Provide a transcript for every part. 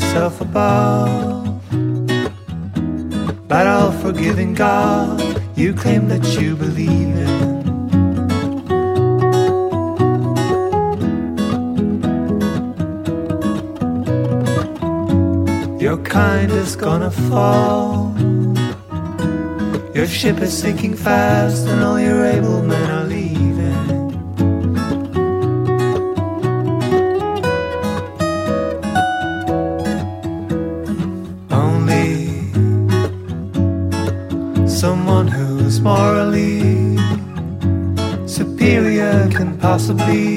yourself above. But all forgiving God, you claim that you believe in. Your kind is gonna fall. Your ship is sinking fast, and all your able men are. possibly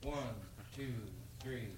Singing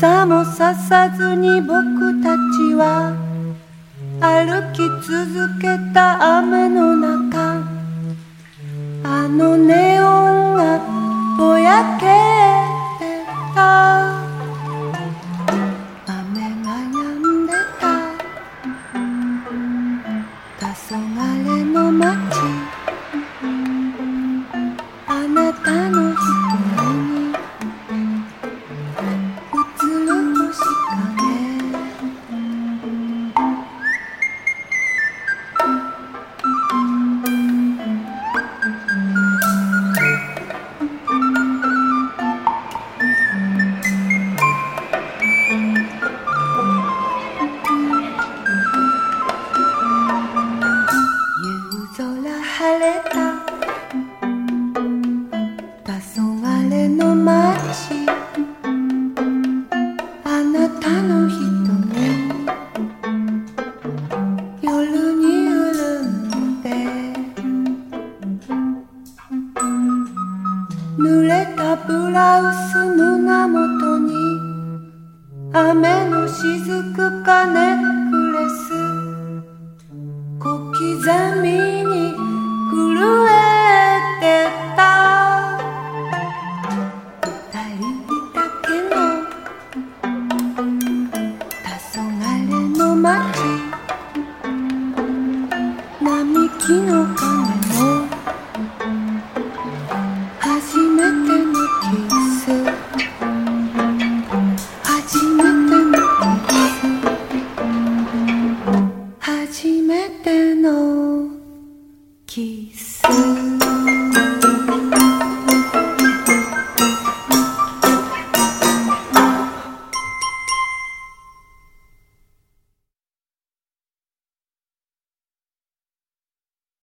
さもささずに僕たちは歩き続けた雨の中あのネオンがぼやけてた。